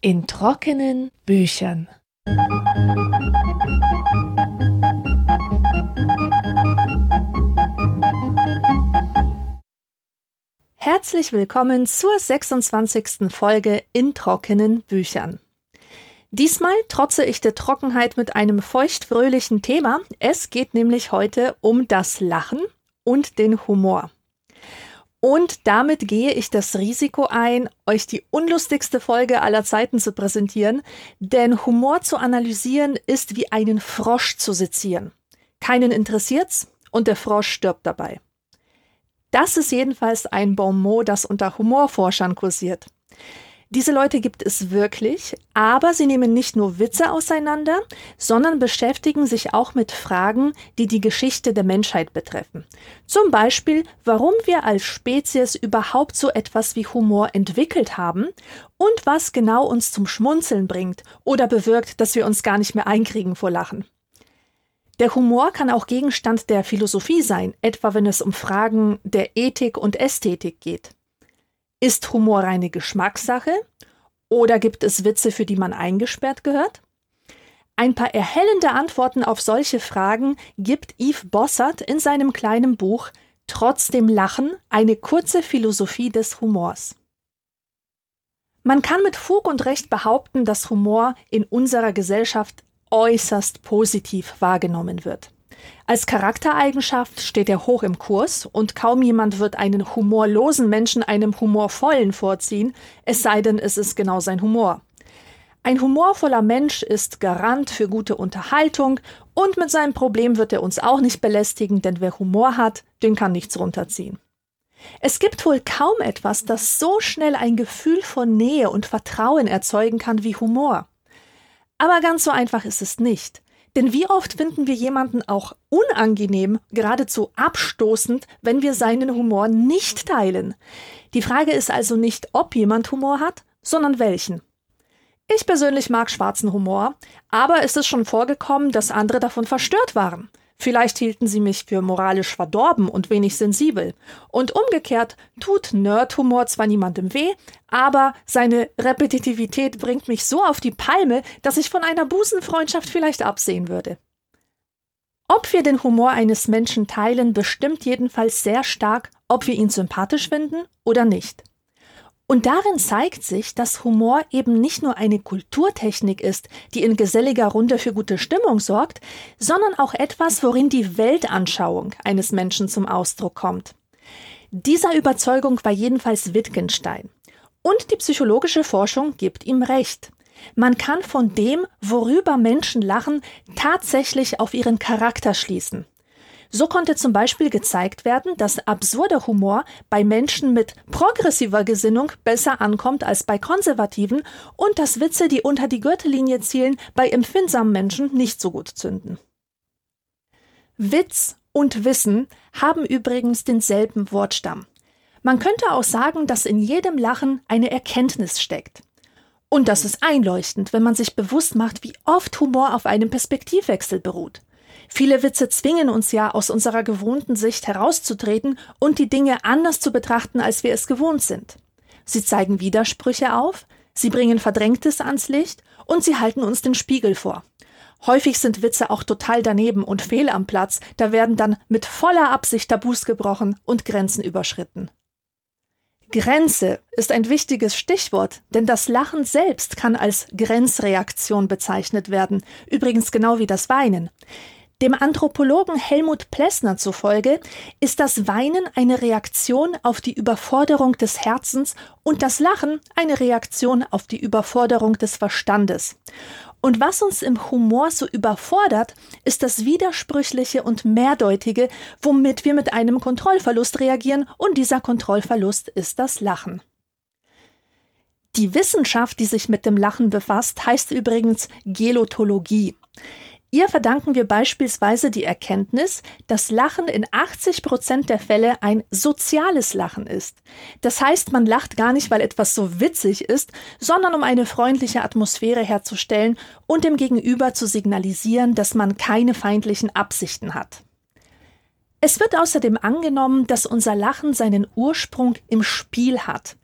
In trockenen Büchern. Herzlich willkommen zur 26. Folge in trockenen Büchern. Diesmal trotze ich der Trockenheit mit einem feuchtfröhlichen Thema. Es geht nämlich heute um das Lachen und den Humor. Und damit gehe ich das Risiko ein, euch die unlustigste Folge aller Zeiten zu präsentieren, denn Humor zu analysieren ist wie einen Frosch zu sezieren. Keinen interessiert's und der Frosch stirbt dabei. Das ist jedenfalls ein Bon mot, das unter Humorforschern kursiert. Diese Leute gibt es wirklich, aber sie nehmen nicht nur Witze auseinander, sondern beschäftigen sich auch mit Fragen, die die Geschichte der Menschheit betreffen. Zum Beispiel, warum wir als Spezies überhaupt so etwas wie Humor entwickelt haben und was genau uns zum Schmunzeln bringt oder bewirkt, dass wir uns gar nicht mehr einkriegen vor Lachen. Der Humor kann auch Gegenstand der Philosophie sein, etwa wenn es um Fragen der Ethik und Ästhetik geht. Ist Humor reine Geschmackssache oder gibt es Witze, für die man eingesperrt gehört? Ein paar erhellende Antworten auf solche Fragen gibt Yves Bossert in seinem kleinen Buch Trotzdem Lachen, eine kurze Philosophie des Humors. Man kann mit Fug und Recht behaupten, dass Humor in unserer Gesellschaft äußerst positiv wahrgenommen wird. Als Charaktereigenschaft steht er hoch im Kurs und kaum jemand wird einen humorlosen Menschen einem humorvollen vorziehen, es sei denn, es ist genau sein Humor. Ein humorvoller Mensch ist Garant für gute Unterhaltung und mit seinem Problem wird er uns auch nicht belästigen, denn wer Humor hat, den kann nichts runterziehen. Es gibt wohl kaum etwas, das so schnell ein Gefühl von Nähe und Vertrauen erzeugen kann wie Humor. Aber ganz so einfach ist es nicht. Denn wie oft finden wir jemanden auch unangenehm, geradezu abstoßend, wenn wir seinen Humor nicht teilen? Die Frage ist also nicht, ob jemand Humor hat, sondern welchen. Ich persönlich mag schwarzen Humor, aber es ist schon vorgekommen, dass andere davon verstört waren. Vielleicht hielten sie mich für moralisch verdorben und wenig sensibel. Und umgekehrt tut Nerdhumor zwar niemandem weh, aber seine Repetitivität bringt mich so auf die Palme, dass ich von einer Busenfreundschaft vielleicht absehen würde. Ob wir den Humor eines Menschen teilen, bestimmt jedenfalls sehr stark, ob wir ihn sympathisch finden oder nicht. Und darin zeigt sich, dass Humor eben nicht nur eine Kulturtechnik ist, die in geselliger Runde für gute Stimmung sorgt, sondern auch etwas, worin die Weltanschauung eines Menschen zum Ausdruck kommt. Dieser Überzeugung war jedenfalls Wittgenstein. Und die psychologische Forschung gibt ihm recht. Man kann von dem, worüber Menschen lachen, tatsächlich auf ihren Charakter schließen. So konnte zum Beispiel gezeigt werden, dass absurder Humor bei Menschen mit progressiver Gesinnung besser ankommt als bei konservativen und dass Witze, die unter die Gürtellinie zielen, bei empfindsamen Menschen nicht so gut zünden. Witz und Wissen haben übrigens denselben Wortstamm. Man könnte auch sagen, dass in jedem Lachen eine Erkenntnis steckt. Und das ist einleuchtend, wenn man sich bewusst macht, wie oft Humor auf einem Perspektivwechsel beruht. Viele Witze zwingen uns ja, aus unserer gewohnten Sicht herauszutreten und die Dinge anders zu betrachten, als wir es gewohnt sind. Sie zeigen Widersprüche auf, sie bringen Verdrängtes ans Licht und sie halten uns den Spiegel vor. Häufig sind Witze auch total daneben und fehl am Platz, da werden dann mit voller Absicht Tabus gebrochen und Grenzen überschritten. Grenze ist ein wichtiges Stichwort, denn das Lachen selbst kann als Grenzreaktion bezeichnet werden, übrigens genau wie das Weinen. Dem Anthropologen Helmut Plessner zufolge ist das Weinen eine Reaktion auf die Überforderung des Herzens und das Lachen eine Reaktion auf die Überforderung des Verstandes. Und was uns im Humor so überfordert, ist das Widersprüchliche und Mehrdeutige, womit wir mit einem Kontrollverlust reagieren, und dieser Kontrollverlust ist das Lachen. Die Wissenschaft, die sich mit dem Lachen befasst, heißt übrigens Gelotologie. Ihr verdanken wir beispielsweise die Erkenntnis, dass Lachen in 80 Prozent der Fälle ein soziales Lachen ist. Das heißt, man lacht gar nicht, weil etwas so witzig ist, sondern um eine freundliche Atmosphäre herzustellen und dem Gegenüber zu signalisieren, dass man keine feindlichen Absichten hat. Es wird außerdem angenommen, dass unser Lachen seinen Ursprung im Spiel hat.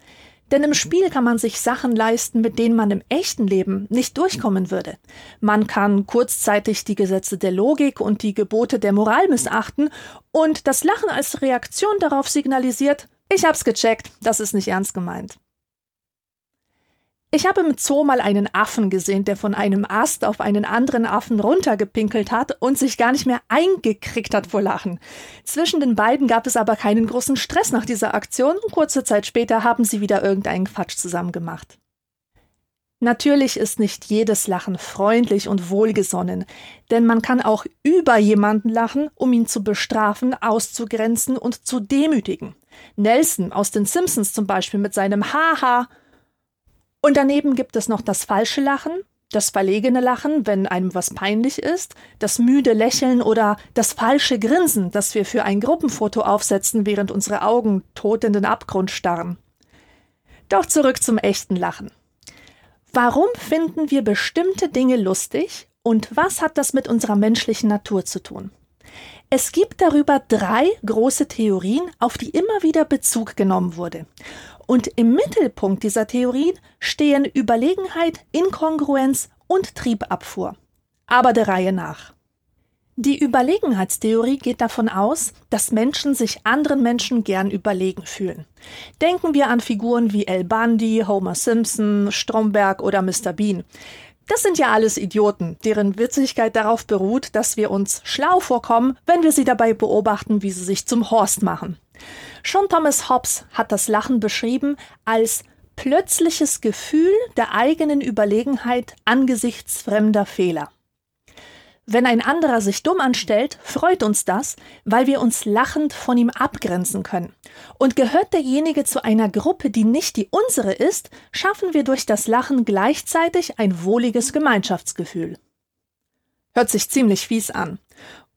Denn im Spiel kann man sich Sachen leisten, mit denen man im echten Leben nicht durchkommen würde. Man kann kurzzeitig die Gesetze der Logik und die Gebote der Moral missachten und das Lachen als Reaktion darauf signalisiert, ich hab's gecheckt, das ist nicht ernst gemeint. Ich habe im Zoo mal einen Affen gesehen, der von einem Ast auf einen anderen Affen runtergepinkelt hat und sich gar nicht mehr eingekriegt hat vor Lachen. Zwischen den beiden gab es aber keinen großen Stress nach dieser Aktion und kurze Zeit später haben sie wieder irgendeinen Quatsch zusammen gemacht. Natürlich ist nicht jedes Lachen freundlich und wohlgesonnen, denn man kann auch über jemanden lachen, um ihn zu bestrafen, auszugrenzen und zu demütigen. Nelson aus den Simpsons zum Beispiel mit seinem Haha und daneben gibt es noch das falsche Lachen, das verlegene Lachen, wenn einem was peinlich ist, das müde Lächeln oder das falsche Grinsen, das wir für ein Gruppenfoto aufsetzen, während unsere Augen tot in den Abgrund starren. Doch zurück zum echten Lachen. Warum finden wir bestimmte Dinge lustig und was hat das mit unserer menschlichen Natur zu tun? Es gibt darüber drei große Theorien, auf die immer wieder Bezug genommen wurde. Und im Mittelpunkt dieser Theorien stehen Überlegenheit, Inkongruenz und Triebabfuhr. Aber der Reihe nach. Die Überlegenheitstheorie geht davon aus, dass Menschen sich anderen Menschen gern überlegen fühlen. Denken wir an Figuren wie El Bundy, Homer Simpson, Stromberg oder Mr. Bean. Das sind ja alles Idioten, deren Witzigkeit darauf beruht, dass wir uns schlau vorkommen, wenn wir sie dabei beobachten, wie sie sich zum Horst machen. Schon Thomas Hobbes hat das Lachen beschrieben als plötzliches Gefühl der eigenen Überlegenheit angesichts fremder Fehler. Wenn ein anderer sich dumm anstellt, freut uns das, weil wir uns lachend von ihm abgrenzen können. Und gehört derjenige zu einer Gruppe, die nicht die unsere ist, schaffen wir durch das Lachen gleichzeitig ein wohliges Gemeinschaftsgefühl. Hört sich ziemlich fies an.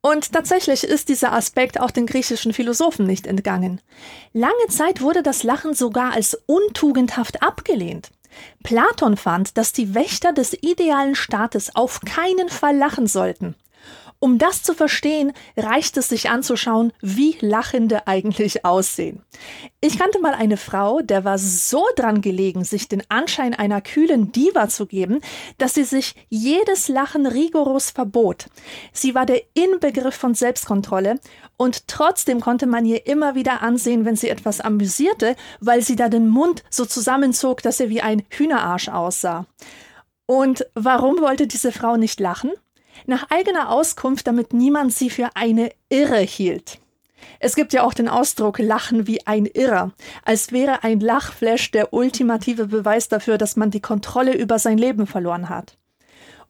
Und tatsächlich ist dieser Aspekt auch den griechischen Philosophen nicht entgangen. Lange Zeit wurde das Lachen sogar als untugendhaft abgelehnt. Platon fand, dass die Wächter des idealen Staates auf keinen Fall lachen sollten. Um das zu verstehen, reicht es sich anzuschauen, wie Lachende eigentlich aussehen. Ich kannte mal eine Frau, der war so dran gelegen, sich den Anschein einer kühlen Diva zu geben, dass sie sich jedes Lachen rigoros verbot. Sie war der Inbegriff von Selbstkontrolle und trotzdem konnte man ihr immer wieder ansehen, wenn sie etwas amüsierte, weil sie da den Mund so zusammenzog, dass er wie ein Hühnerarsch aussah. Und warum wollte diese Frau nicht lachen? Nach eigener Auskunft, damit niemand sie für eine Irre hielt. Es gibt ja auch den Ausdruck Lachen wie ein Irrer, als wäre ein Lachflash der ultimative Beweis dafür, dass man die Kontrolle über sein Leben verloren hat.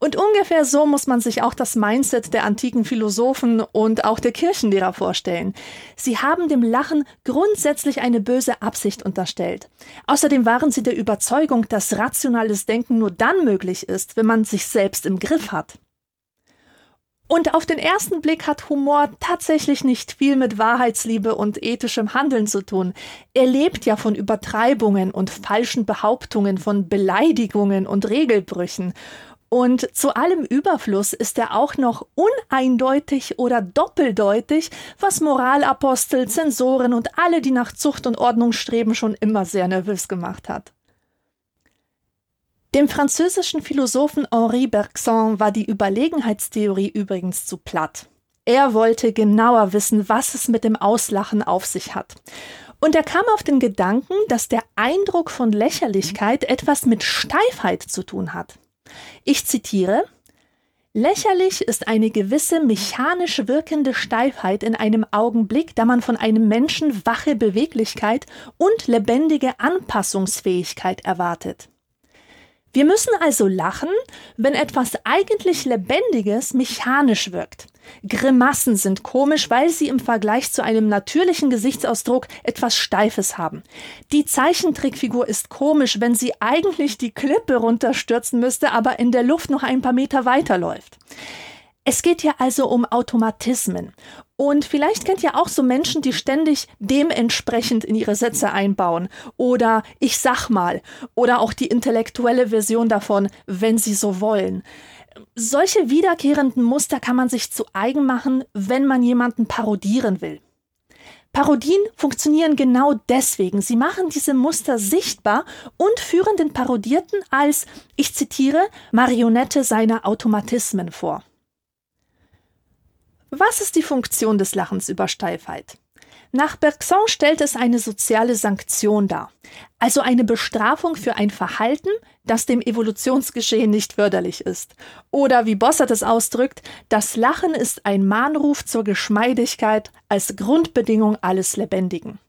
Und ungefähr so muss man sich auch das Mindset der antiken Philosophen und auch der Kirchenlehrer vorstellen. Sie haben dem Lachen grundsätzlich eine böse Absicht unterstellt. Außerdem waren sie der Überzeugung, dass rationales Denken nur dann möglich ist, wenn man sich selbst im Griff hat. Und auf den ersten Blick hat Humor tatsächlich nicht viel mit Wahrheitsliebe und ethischem Handeln zu tun. Er lebt ja von Übertreibungen und falschen Behauptungen, von Beleidigungen und Regelbrüchen. Und zu allem Überfluss ist er auch noch uneindeutig oder doppeldeutig, was Moralapostel, Zensoren und alle, die nach Zucht und Ordnung streben, schon immer sehr nervös gemacht hat. Dem französischen Philosophen Henri Bergson war die Überlegenheitstheorie übrigens zu platt. Er wollte genauer wissen, was es mit dem Auslachen auf sich hat. Und er kam auf den Gedanken, dass der Eindruck von Lächerlichkeit etwas mit Steifheit zu tun hat. Ich zitiere Lächerlich ist eine gewisse mechanisch wirkende Steifheit in einem Augenblick, da man von einem Menschen wache Beweglichkeit und lebendige Anpassungsfähigkeit erwartet. Wir müssen also lachen, wenn etwas eigentlich Lebendiges mechanisch wirkt. Grimassen sind komisch, weil sie im Vergleich zu einem natürlichen Gesichtsausdruck etwas Steifes haben. Die Zeichentrickfigur ist komisch, wenn sie eigentlich die Klippe runterstürzen müsste, aber in der Luft noch ein paar Meter weiterläuft. Es geht hier also um Automatismen. Und vielleicht kennt ihr auch so Menschen, die ständig dementsprechend in ihre Sätze einbauen. Oder ich sag mal. Oder auch die intellektuelle Version davon, wenn sie so wollen. Solche wiederkehrenden Muster kann man sich zu eigen machen, wenn man jemanden parodieren will. Parodien funktionieren genau deswegen. Sie machen diese Muster sichtbar und führen den Parodierten als, ich zitiere, Marionette seiner Automatismen vor. Was ist die Funktion des Lachens über Steifheit? Nach Bergson stellt es eine soziale Sanktion dar, also eine Bestrafung für ein Verhalten, das dem Evolutionsgeschehen nicht förderlich ist. Oder wie Bossert es ausdrückt, das Lachen ist ein Mahnruf zur Geschmeidigkeit als Grundbedingung alles Lebendigen.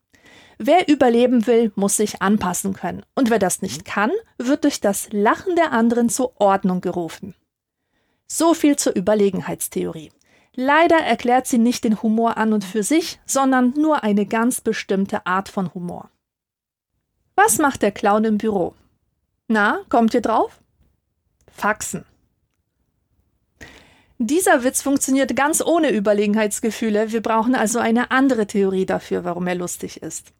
Wer überleben will, muss sich anpassen können, und wer das nicht kann, wird durch das Lachen der anderen zur Ordnung gerufen. So viel zur Überlegenheitstheorie. Leider erklärt sie nicht den Humor an und für sich, sondern nur eine ganz bestimmte Art von Humor. Was macht der Clown im Büro? Na, kommt ihr drauf? Faxen. Dieser Witz funktioniert ganz ohne Überlegenheitsgefühle. Wir brauchen also eine andere Theorie dafür, warum er lustig ist.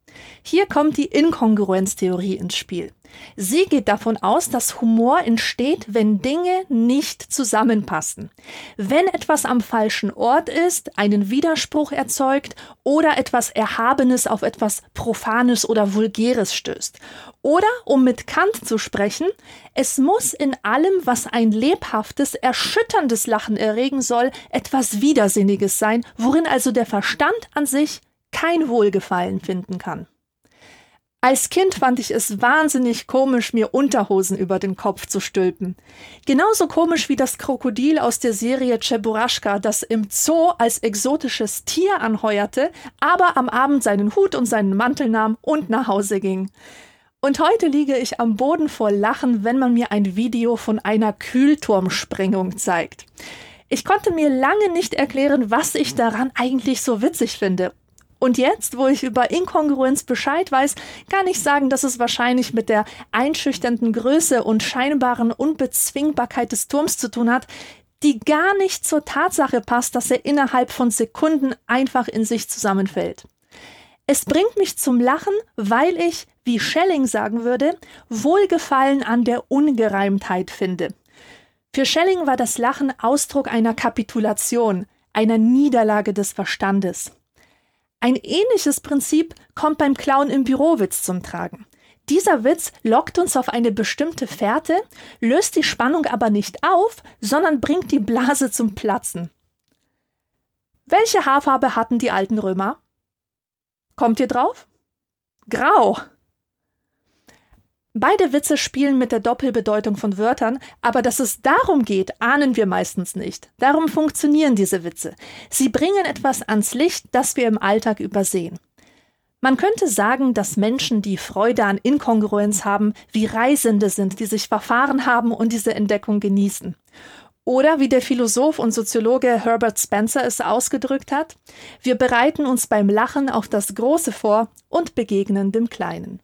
Hier kommt die Inkongruenztheorie ins Spiel. Sie geht davon aus, dass Humor entsteht, wenn Dinge nicht zusammenpassen. Wenn etwas am falschen Ort ist, einen Widerspruch erzeugt oder etwas Erhabenes auf etwas Profanes oder Vulgäres stößt. Oder, um mit Kant zu sprechen, es muss in allem, was ein lebhaftes, erschütterndes Lachen erregen soll, etwas Widersinniges sein, worin also der Verstand an sich kein Wohlgefallen finden kann. Als Kind fand ich es wahnsinnig komisch, mir Unterhosen über den Kopf zu stülpen. Genauso komisch wie das Krokodil aus der Serie Cheburashka, das im Zoo als exotisches Tier anheuerte, aber am Abend seinen Hut und seinen Mantel nahm und nach Hause ging. Und heute liege ich am Boden vor Lachen, wenn man mir ein Video von einer Kühlturmsprengung zeigt. Ich konnte mir lange nicht erklären, was ich daran eigentlich so witzig finde und jetzt, wo ich über Inkongruenz Bescheid weiß, kann ich sagen, dass es wahrscheinlich mit der einschüchternden Größe und scheinbaren Unbezwingbarkeit des Turms zu tun hat, die gar nicht zur Tatsache passt, dass er innerhalb von Sekunden einfach in sich zusammenfällt. Es bringt mich zum Lachen, weil ich, wie Schelling sagen würde, Wohlgefallen an der Ungereimtheit finde. Für Schelling war das Lachen Ausdruck einer Kapitulation, einer Niederlage des Verstandes. Ein ähnliches Prinzip kommt beim Clown im Bürowitz zum Tragen. Dieser Witz lockt uns auf eine bestimmte Fährte, löst die Spannung aber nicht auf, sondern bringt die Blase zum Platzen. Welche Haarfarbe hatten die alten Römer? Kommt ihr drauf? Grau. Beide Witze spielen mit der Doppelbedeutung von Wörtern, aber dass es darum geht, ahnen wir meistens nicht. Darum funktionieren diese Witze. Sie bringen etwas ans Licht, das wir im Alltag übersehen. Man könnte sagen, dass Menschen, die Freude an Inkongruenz haben, wie Reisende sind, die sich verfahren haben und diese Entdeckung genießen. Oder wie der Philosoph und Soziologe Herbert Spencer es ausgedrückt hat, wir bereiten uns beim Lachen auf das Große vor und begegnen dem Kleinen.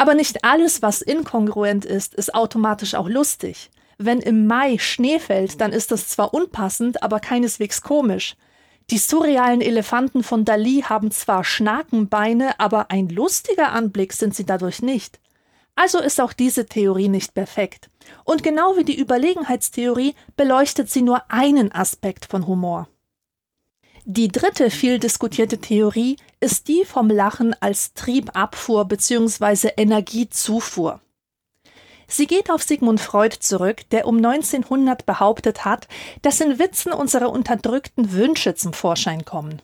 Aber nicht alles, was inkongruent ist, ist automatisch auch lustig. Wenn im Mai Schnee fällt, dann ist das zwar unpassend, aber keineswegs komisch. Die surrealen Elefanten von Dali haben zwar Schnakenbeine, aber ein lustiger Anblick sind sie dadurch nicht. Also ist auch diese Theorie nicht perfekt. Und genau wie die Überlegenheitstheorie beleuchtet sie nur einen Aspekt von Humor. Die dritte viel diskutierte Theorie ist die vom Lachen als Triebabfuhr bzw. Energiezufuhr. Sie geht auf Sigmund Freud zurück, der um 1900 behauptet hat, dass in Witzen unsere unterdrückten Wünsche zum Vorschein kommen.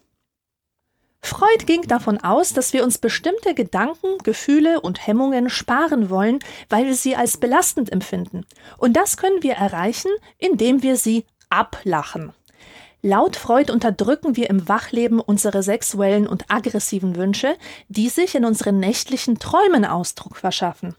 Freud ging davon aus, dass wir uns bestimmte Gedanken, Gefühle und Hemmungen sparen wollen, weil wir sie als belastend empfinden. Und das können wir erreichen, indem wir sie ablachen. Laut Freud unterdrücken wir im Wachleben unsere sexuellen und aggressiven Wünsche, die sich in unseren nächtlichen Träumen Ausdruck verschaffen.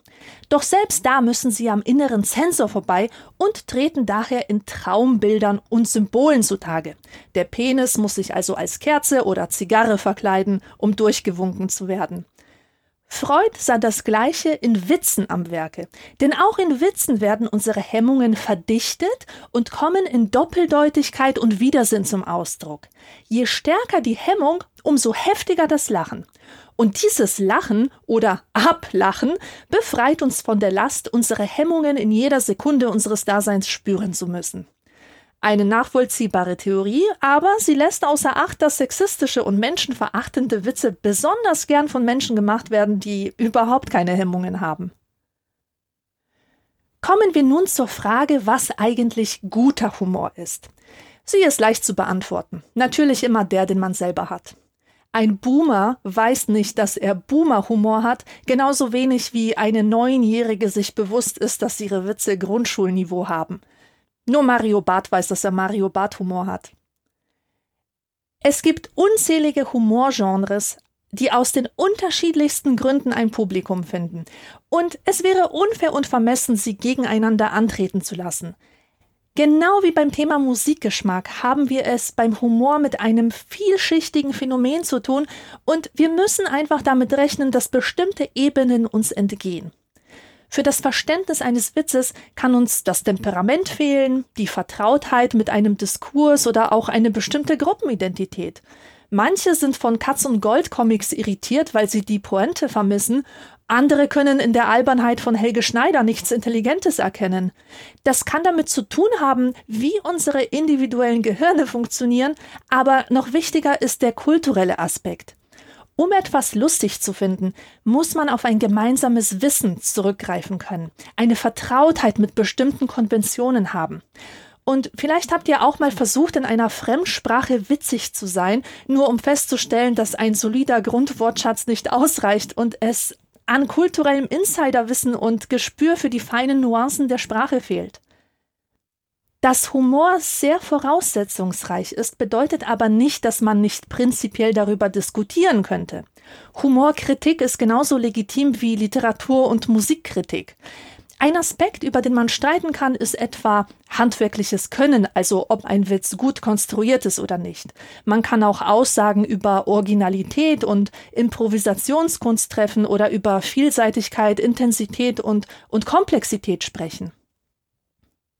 Doch selbst da müssen sie am inneren Sensor vorbei und treten daher in Traumbildern und Symbolen zutage. Der Penis muss sich also als Kerze oder Zigarre verkleiden, um durchgewunken zu werden. Freud sah das Gleiche in Witzen am Werke, denn auch in Witzen werden unsere Hemmungen verdichtet und kommen in Doppeldeutigkeit und Widersinn zum Ausdruck. Je stärker die Hemmung, umso heftiger das Lachen. Und dieses Lachen oder Ablachen befreit uns von der Last, unsere Hemmungen in jeder Sekunde unseres Daseins spüren zu müssen. Eine nachvollziehbare Theorie, aber sie lässt außer Acht, dass sexistische und menschenverachtende Witze besonders gern von Menschen gemacht werden, die überhaupt keine Hemmungen haben. Kommen wir nun zur Frage, was eigentlich guter Humor ist. Sie ist leicht zu beantworten. Natürlich immer der, den man selber hat. Ein Boomer weiß nicht, dass er Boomer-Humor hat, genauso wenig wie eine Neunjährige sich bewusst ist, dass ihre Witze Grundschulniveau haben. Nur Mario Barth weiß, dass er Mario Barth Humor hat. Es gibt unzählige Humorgenres, die aus den unterschiedlichsten Gründen ein Publikum finden. Und es wäre unfair und vermessen, sie gegeneinander antreten zu lassen. Genau wie beim Thema Musikgeschmack haben wir es beim Humor mit einem vielschichtigen Phänomen zu tun und wir müssen einfach damit rechnen, dass bestimmte Ebenen uns entgehen. Für das Verständnis eines Witzes kann uns das Temperament fehlen, die Vertrautheit mit einem Diskurs oder auch eine bestimmte Gruppenidentität. Manche sind von Katz und Gold Comics irritiert, weil sie die Pointe vermissen, andere können in der Albernheit von Helge Schneider nichts Intelligentes erkennen. Das kann damit zu tun haben, wie unsere individuellen Gehirne funktionieren, aber noch wichtiger ist der kulturelle Aspekt. Um etwas lustig zu finden, muss man auf ein gemeinsames Wissen zurückgreifen können, eine Vertrautheit mit bestimmten Konventionen haben. Und vielleicht habt ihr auch mal versucht, in einer Fremdsprache witzig zu sein, nur um festzustellen, dass ein solider Grundwortschatz nicht ausreicht und es an kulturellem Insiderwissen und Gespür für die feinen Nuancen der Sprache fehlt. Dass Humor sehr voraussetzungsreich ist, bedeutet aber nicht, dass man nicht prinzipiell darüber diskutieren könnte. Humorkritik ist genauso legitim wie Literatur- und Musikkritik. Ein Aspekt, über den man streiten kann, ist etwa handwerkliches Können, also ob ein Witz gut konstruiert ist oder nicht. Man kann auch Aussagen über Originalität und Improvisationskunst treffen oder über Vielseitigkeit, Intensität und, und Komplexität sprechen.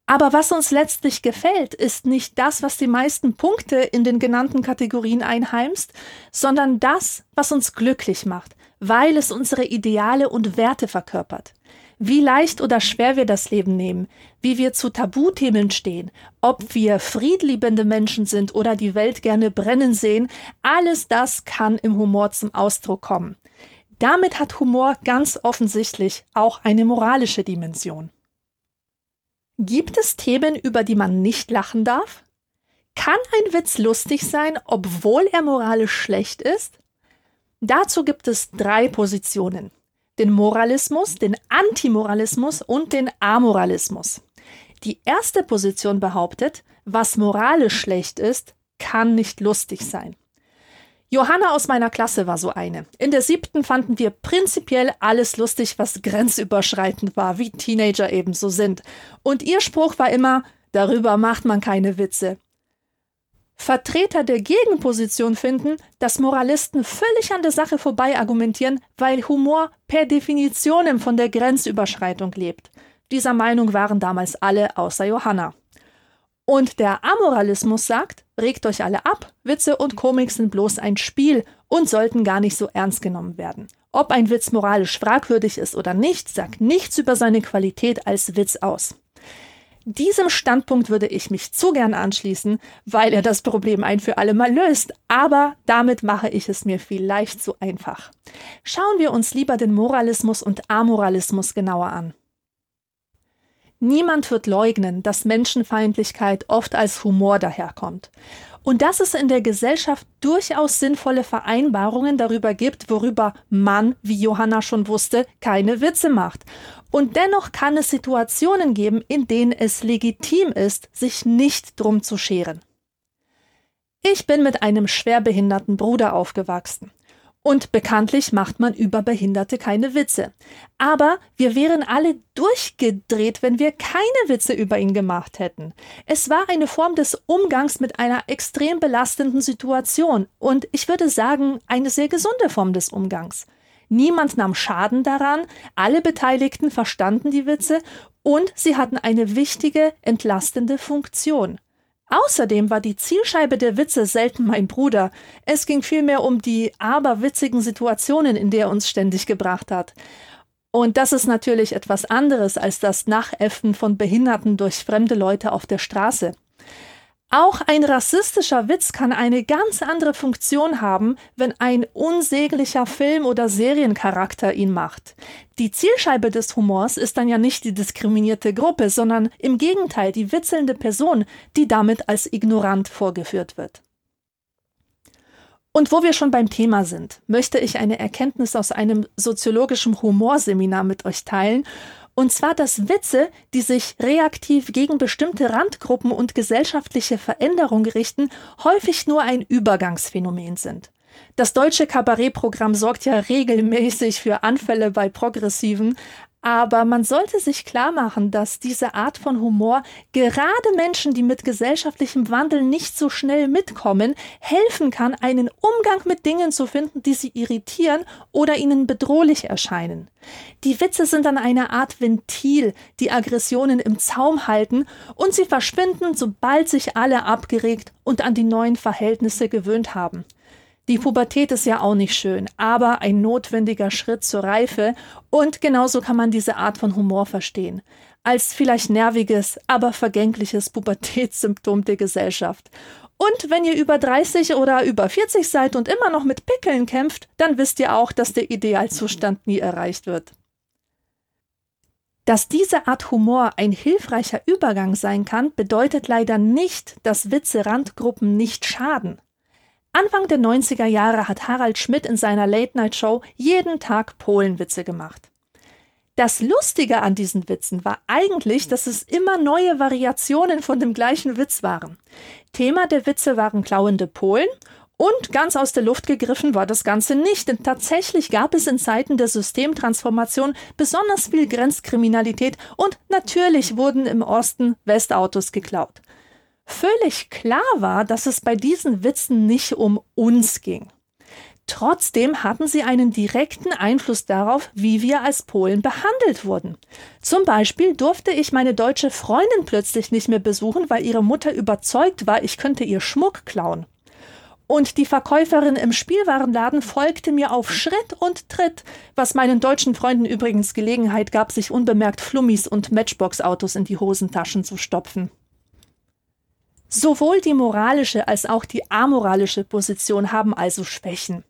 Aber was uns letztlich gefällt, ist nicht das, was die meisten Punkte in den genannten Kategorien einheimst, sondern das, was uns glücklich macht, weil es unsere Ideale und Werte verkörpert. Wie leicht oder schwer wir das Leben nehmen, wie wir zu Tabuthemen stehen, ob wir friedliebende Menschen sind oder die Welt gerne brennen sehen, alles das kann im Humor zum Ausdruck kommen. Damit hat Humor ganz offensichtlich auch eine moralische Dimension. Gibt es Themen, über die man nicht lachen darf? Kann ein Witz lustig sein, obwohl er moralisch schlecht ist? Dazu gibt es drei Positionen. Den Moralismus, den Antimoralismus und den Amoralismus. Die erste Position behauptet, was moralisch schlecht ist, kann nicht lustig sein. Johanna aus meiner Klasse war so eine. In der siebten fanden wir prinzipiell alles lustig, was grenzüberschreitend war, wie Teenager eben so sind. Und ihr Spruch war immer, darüber macht man keine Witze. Vertreter der Gegenposition finden, dass Moralisten völlig an der Sache vorbei argumentieren, weil Humor per Definition von der Grenzüberschreitung lebt. Dieser Meinung waren damals alle außer Johanna. Und der Amoralismus sagt, regt euch alle ab, Witze und Komik sind bloß ein Spiel und sollten gar nicht so ernst genommen werden. Ob ein Witz moralisch fragwürdig ist oder nicht, sagt nichts über seine Qualität als Witz aus. Diesem Standpunkt würde ich mich zu gern anschließen, weil er das Problem ein für alle Mal löst, aber damit mache ich es mir vielleicht zu einfach. Schauen wir uns lieber den Moralismus und Amoralismus genauer an. Niemand wird leugnen, dass Menschenfeindlichkeit oft als Humor daherkommt. Und dass es in der Gesellschaft durchaus sinnvolle Vereinbarungen darüber gibt, worüber man, wie Johanna schon wusste, keine Witze macht. Und dennoch kann es Situationen geben, in denen es legitim ist, sich nicht drum zu scheren. Ich bin mit einem schwerbehinderten Bruder aufgewachsen. Und bekanntlich macht man über Behinderte keine Witze. Aber wir wären alle durchgedreht, wenn wir keine Witze über ihn gemacht hätten. Es war eine Form des Umgangs mit einer extrem belastenden Situation und ich würde sagen, eine sehr gesunde Form des Umgangs. Niemand nahm Schaden daran, alle Beteiligten verstanden die Witze und sie hatten eine wichtige, entlastende Funktion. Außerdem war die Zielscheibe der Witze selten mein Bruder. Es ging vielmehr um die aberwitzigen Situationen, in der er uns ständig gebracht hat. Und das ist natürlich etwas anderes als das Nachäffen von Behinderten durch fremde Leute auf der Straße. Auch ein rassistischer Witz kann eine ganz andere Funktion haben, wenn ein unsäglicher Film- oder Seriencharakter ihn macht. Die Zielscheibe des Humors ist dann ja nicht die diskriminierte Gruppe, sondern im Gegenteil die witzelnde Person, die damit als ignorant vorgeführt wird. Und wo wir schon beim Thema sind, möchte ich eine Erkenntnis aus einem soziologischen Humorseminar mit euch teilen und zwar, dass Witze, die sich reaktiv gegen bestimmte Randgruppen und gesellschaftliche Veränderungen richten, häufig nur ein Übergangsphänomen sind. Das deutsche Kabarettprogramm sorgt ja regelmäßig für Anfälle bei Progressiven, aber man sollte sich klar machen, dass diese Art von Humor gerade Menschen, die mit gesellschaftlichem Wandel nicht so schnell mitkommen, helfen kann, einen Umgang mit Dingen zu finden, die sie irritieren oder ihnen bedrohlich erscheinen. Die Witze sind dann eine Art Ventil, die Aggressionen im Zaum halten und sie verschwinden, sobald sich alle abgeregt und an die neuen Verhältnisse gewöhnt haben. Die Pubertät ist ja auch nicht schön, aber ein notwendiger Schritt zur Reife und genauso kann man diese Art von Humor verstehen. Als vielleicht nerviges, aber vergängliches Pubertätssymptom der Gesellschaft. Und wenn ihr über 30 oder über 40 seid und immer noch mit Pickeln kämpft, dann wisst ihr auch, dass der Idealzustand nie erreicht wird. Dass diese Art Humor ein hilfreicher Übergang sein kann, bedeutet leider nicht, dass Witze Randgruppen nicht schaden. Anfang der 90er Jahre hat Harald Schmidt in seiner Late-Night-Show jeden Tag Polenwitze gemacht. Das Lustige an diesen Witzen war eigentlich, dass es immer neue Variationen von dem gleichen Witz waren. Thema der Witze waren klauende Polen und ganz aus der Luft gegriffen war das Ganze nicht, denn tatsächlich gab es in Zeiten der Systemtransformation besonders viel Grenzkriminalität und natürlich wurden im Osten Westautos geklaut völlig klar war, dass es bei diesen Witzen nicht um uns ging. Trotzdem hatten sie einen direkten Einfluss darauf, wie wir als Polen behandelt wurden. Zum Beispiel durfte ich meine deutsche Freundin plötzlich nicht mehr besuchen, weil ihre Mutter überzeugt war, ich könnte ihr Schmuck klauen. Und die Verkäuferin im Spielwarenladen folgte mir auf Schritt und Tritt, was meinen deutschen Freunden übrigens Gelegenheit gab, sich unbemerkt Flummis und Matchbox-Autos in die Hosentaschen zu stopfen. Sowohl die moralische als auch die amoralische Position haben also Schwächen.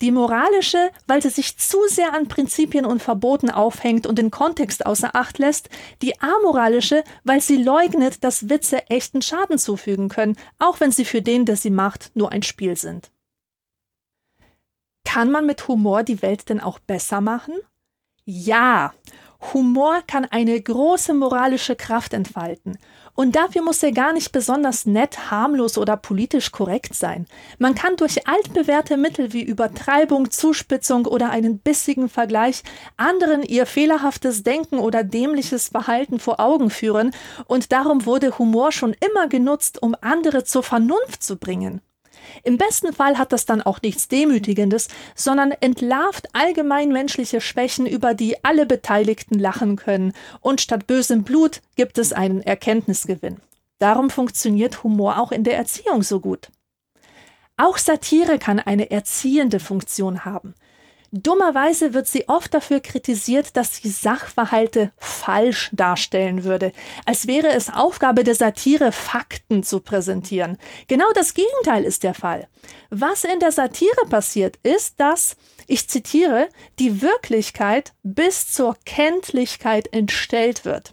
Die moralische, weil sie sich zu sehr an Prinzipien und Verboten aufhängt und den Kontext außer Acht lässt, die amoralische, weil sie leugnet, dass Witze echten Schaden zufügen können, auch wenn sie für den, der sie macht, nur ein Spiel sind. Kann man mit Humor die Welt denn auch besser machen? Ja, Humor kann eine große moralische Kraft entfalten. Und dafür muss er gar nicht besonders nett, harmlos oder politisch korrekt sein. Man kann durch altbewährte Mittel wie Übertreibung, Zuspitzung oder einen bissigen Vergleich anderen ihr fehlerhaftes Denken oder dämliches Verhalten vor Augen führen, und darum wurde Humor schon immer genutzt, um andere zur Vernunft zu bringen. Im besten Fall hat das dann auch nichts Demütigendes, sondern entlarvt allgemein menschliche Schwächen, über die alle Beteiligten lachen können, und statt bösem Blut gibt es einen Erkenntnisgewinn. Darum funktioniert Humor auch in der Erziehung so gut. Auch Satire kann eine erziehende Funktion haben. Dummerweise wird sie oft dafür kritisiert, dass sie Sachverhalte falsch darstellen würde, als wäre es Aufgabe der Satire, Fakten zu präsentieren. Genau das Gegenteil ist der Fall. Was in der Satire passiert, ist, dass, ich zitiere, die Wirklichkeit bis zur Kenntlichkeit entstellt wird.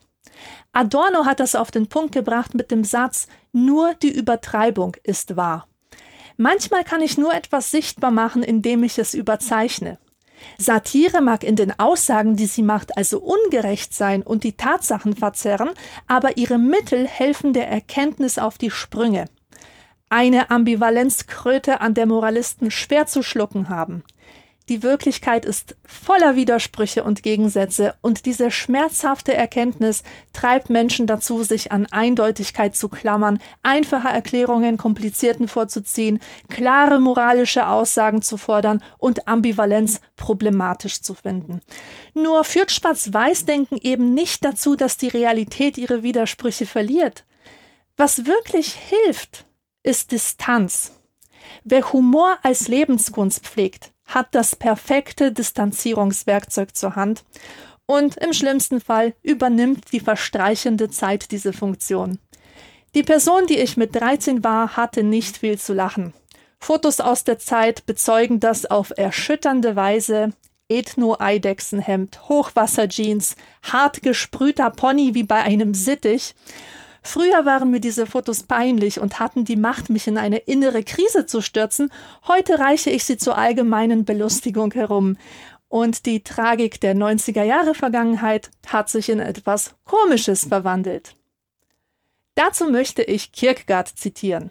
Adorno hat das auf den Punkt gebracht mit dem Satz, nur die Übertreibung ist wahr. Manchmal kann ich nur etwas sichtbar machen, indem ich es überzeichne. Satire mag in den Aussagen, die sie macht, also ungerecht sein und die Tatsachen verzerren, aber ihre Mittel helfen der Erkenntnis auf die Sprünge. Eine Ambivalenzkröte, an der Moralisten schwer zu schlucken haben. Die Wirklichkeit ist voller Widersprüche und Gegensätze und diese schmerzhafte Erkenntnis treibt Menschen dazu, sich an Eindeutigkeit zu klammern, einfache Erklärungen komplizierten vorzuziehen, klare moralische Aussagen zu fordern und Ambivalenz problematisch zu finden. Nur führt Schwarz-Weiß-Denken eben nicht dazu, dass die Realität ihre Widersprüche verliert. Was wirklich hilft, ist Distanz. Wer Humor als Lebenskunst pflegt, hat das perfekte Distanzierungswerkzeug zur Hand und im schlimmsten Fall übernimmt die verstreichende Zeit diese Funktion. Die Person, die ich mit 13 war, hatte nicht viel zu lachen. Fotos aus der Zeit bezeugen das auf erschütternde Weise. Ethno-Eidechsenhemd, Hochwasserjeans, hart gesprühter Pony wie bei einem Sittich. Früher waren mir diese Fotos peinlich und hatten die Macht, mich in eine innere Krise zu stürzen. Heute reiche ich sie zur allgemeinen Belustigung herum. Und die Tragik der 90er Jahre Vergangenheit hat sich in etwas Komisches verwandelt. Dazu möchte ich Kierkegaard zitieren.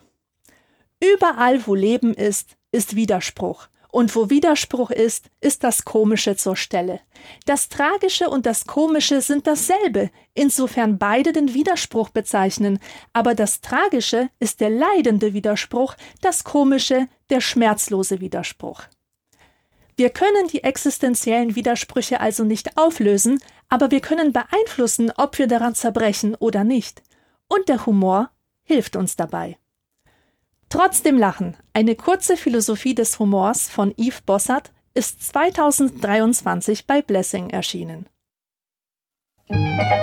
Überall, wo Leben ist, ist Widerspruch. Und wo Widerspruch ist, ist das Komische zur Stelle. Das Tragische und das Komische sind dasselbe, insofern beide den Widerspruch bezeichnen, aber das Tragische ist der leidende Widerspruch, das Komische der schmerzlose Widerspruch. Wir können die existenziellen Widersprüche also nicht auflösen, aber wir können beeinflussen, ob wir daran zerbrechen oder nicht. Und der Humor hilft uns dabei. Trotzdem Lachen, eine kurze Philosophie des Humors von Yves Bossert, ist 2023 bei Blessing erschienen. Musik